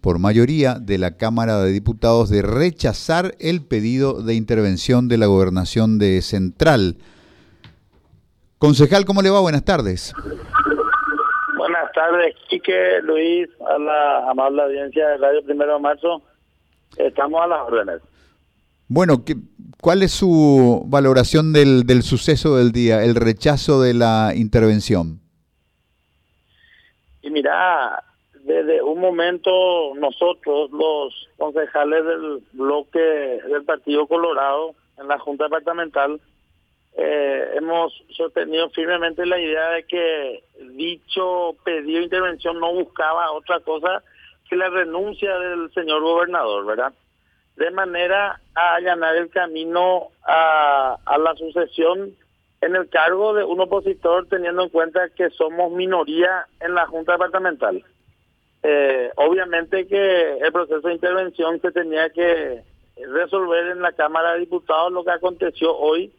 por mayoría de la Cámara de Diputados de rechazar el pedido de intervención de la gobernación de Central. Concejal, ¿cómo le va? Buenas tardes. Buenas tardes, Quique, Luis, a la amable audiencia de Radio Primero de Marzo. Estamos a las órdenes. Bueno, ¿cuál es su valoración del, del suceso del día, el rechazo de la intervención? Y mira, desde un momento nosotros, los concejales del bloque del Partido Colorado en la Junta Departamental, eh, hemos sostenido firmemente la idea de que dicho pedido de intervención no buscaba otra cosa que la renuncia del señor gobernador, ¿verdad? De manera a allanar el camino a, a la sucesión en el cargo de un opositor teniendo en cuenta que somos minoría en la Junta Departamental. Eh, obviamente que el proceso de intervención se tenía que resolver en la Cámara de Diputados lo que aconteció hoy.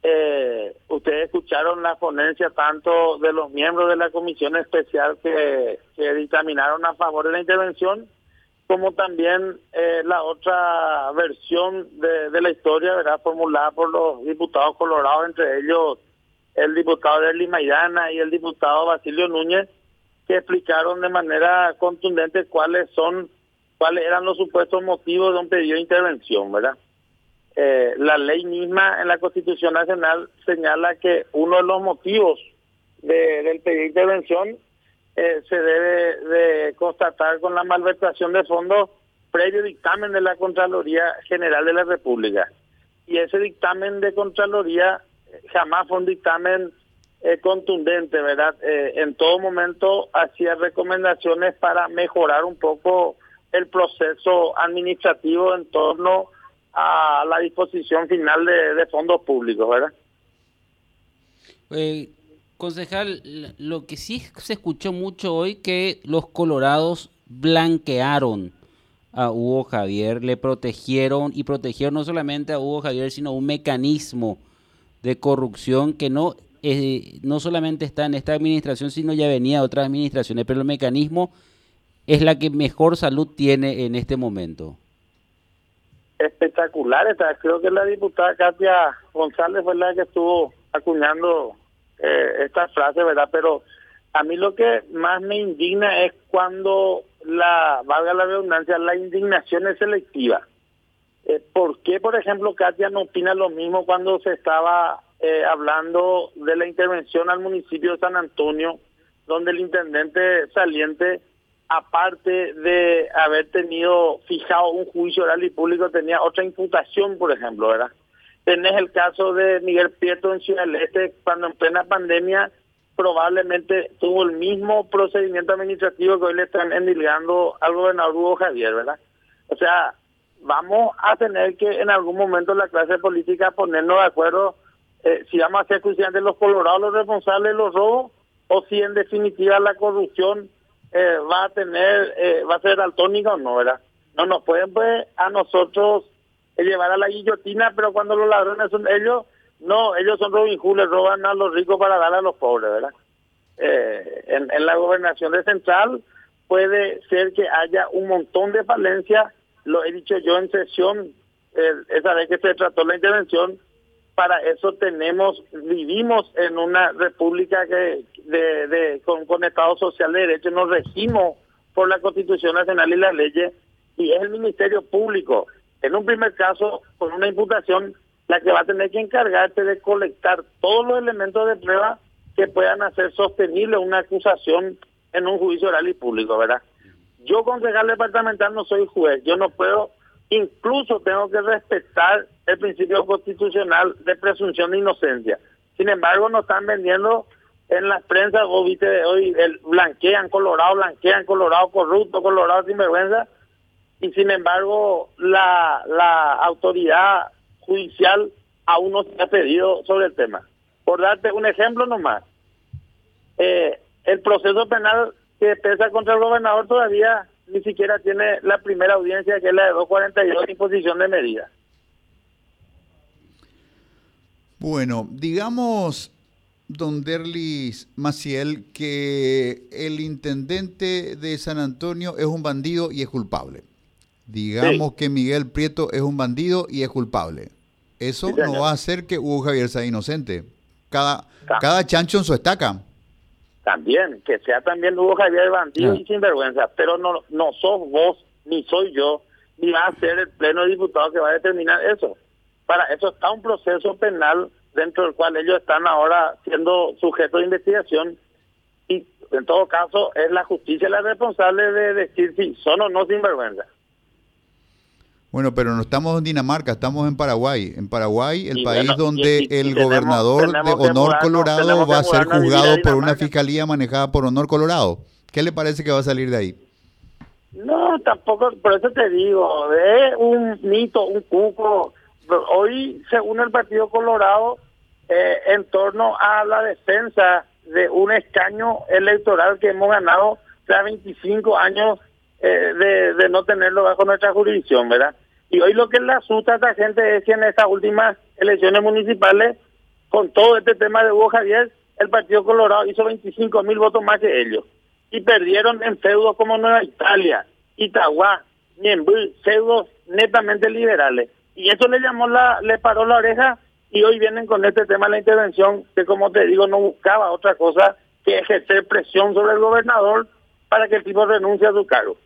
Eh, ustedes escucharon la ponencia tanto de los miembros de la comisión especial que, dictaminaron a favor de la intervención, como también eh, la otra versión de, de la historia, ¿verdad? formulada por los diputados colorados, entre ellos el diputado de Limayana y el diputado Basilio Núñez, que explicaron de manera contundente cuáles son, cuáles eran los supuestos motivos de un pedido de intervención, ¿verdad? Eh, la ley misma en la Constitución Nacional señala que uno de los motivos de, del pedido de intervención eh, se debe de constatar con la malversación de fondos previo dictamen de la Contraloría General de la República. Y ese dictamen de Contraloría jamás fue un dictamen eh, contundente, ¿verdad? Eh, en todo momento hacía recomendaciones para mejorar un poco el proceso administrativo en torno a la disposición final de, fondos públicos, ¿verdad? Eh, concejal, lo que sí se escuchó mucho hoy que los colorados blanquearon a Hugo Javier, le protegieron y protegieron no solamente a Hugo Javier, sino un mecanismo de corrupción que no no solamente está en esta administración, sino ya venía de otras administraciones, pero el mecanismo es la que mejor salud tiene en este momento. Espectacular, está. creo que la diputada Katia González fue la que estuvo acuñando eh, esta frase, ¿verdad? Pero a mí lo que más me indigna es cuando la, valga la redundancia, la indignación es selectiva. Eh, ¿Por qué, por ejemplo, Katia no opina lo mismo cuando se estaba eh, hablando de la intervención al municipio de San Antonio, donde el intendente saliente, aparte de haber tenido fijado un juicio oral y público, tenía otra imputación, por ejemplo, ¿verdad? Tenés el caso de Miguel Pietro en Ciudad del Este, cuando en plena pandemia probablemente tuvo el mismo procedimiento administrativo que hoy le están endilgando al gobernador Hugo Javier, ¿verdad? O sea, vamos a tener que en algún momento la clase política ponernos de acuerdo eh, si vamos a ser de los colorados los responsables de los robos o si en definitiva la corrupción eh, va a tener, eh, va a ser altónica o no, ¿verdad? No nos pueden pues a nosotros llevar a la guillotina, pero cuando los ladrones son ellos, no, ellos son Robin Hood, les roban a los ricos para dar a los pobres, ¿verdad? en, en la gobernación de Central puede ser que haya un montón de falencias, lo he dicho yo en sesión, esa vez que se trató la intervención, para eso tenemos, vivimos en una república que con, con Estado Social de Derecho, nos regimos por la Constitución Nacional y las leyes, y es el Ministerio Público, en un primer caso, con una imputación, la que va a tener que encargarse de colectar todos los elementos de prueba que puedan hacer sostenible una acusación en un juicio oral y público, ¿verdad? Yo, concejal departamental, no soy juez, yo no puedo Incluso tengo que respetar el principio constitucional de presunción de inocencia. Sin embargo, nos están vendiendo en la prensa, vos viste hoy, el blanquean Colorado, blanquean Colorado corrupto, Colorado sin vergüenza, y sin embargo la, la autoridad judicial aún no se ha pedido sobre el tema. Por darte un ejemplo nomás, eh, el proceso penal que pesa contra el gobernador todavía ni siquiera tiene la primera audiencia, que es la de 242, imposición de medida. Bueno, digamos, don Derlis Maciel, que el intendente de San Antonio es un bandido y es culpable. Digamos que Miguel Prieto es un bandido y es culpable. Eso no va a hacer que Hugo Javier sea inocente. Cada, cada chancho en su estaca. También, que sea también Hugo Javier bandido y sinvergüenza. Pero no, no sos vos, ni soy yo, ni va a ser el pleno de diputados que va a determinar eso. Para eso está un proceso penal dentro del cual ellos están ahora siendo sujetos de investigación y en todo caso es la justicia la responsable de decir si son o no sinvergüenza. Bueno, pero no estamos en Dinamarca, estamos en Paraguay. En Paraguay, el país donde el gobernador de Honor Colorado va a ser juzgado por una fiscalía manejada por Honor Colorado. ¿Qué le parece que va a salir de ahí? No, tampoco, por eso te digo, es un mito, un cuco. Hoy, según el Partido Colorado, eh, en torno a la defensa de un escaño electoral que hemos ganado tras 25 años eh, de, no tenerlo bajo nuestra jurisdicción, ¿verdad? Y hoy lo que le asusta a esta gente es que en estas últimas elecciones municipales, con todo este tema de Hugo Javier, el Partido Colorado hizo 25 mil votos más que ellos. Y perdieron en feudos como Nueva Italia, Itagua, Ñemby, feudos netamente liberales. Y eso le llamó la, le paró la oreja y hoy vienen con este tema de la intervención que como te digo no buscaba otra cosa que ejercer presión sobre el gobernador para que el tipo renuncie a su cargo.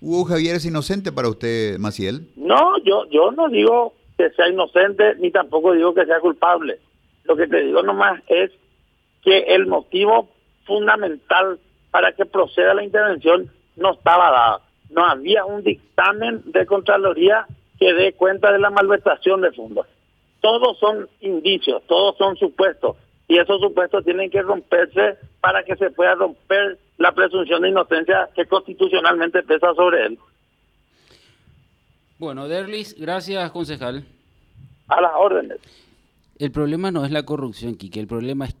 ¿Hugo Javier es inocente para usted, Maciel? No, yo, yo no digo que sea inocente ni tampoco digo que sea culpable. Lo que te digo nomás es que el motivo fundamental para que proceda la intervención no estaba dado. No había un dictamen de Contraloría que dé cuenta de la malversación de fondos. Todos son indicios, todos son supuestos y esos supuestos tienen que romperse para que se pueda romper la presunción de inocencia que constitucionalmente pesa sobre él. Bueno, Derlis, gracias, concejal. A las órdenes. El problema no es la corrupción, Quique, el problema es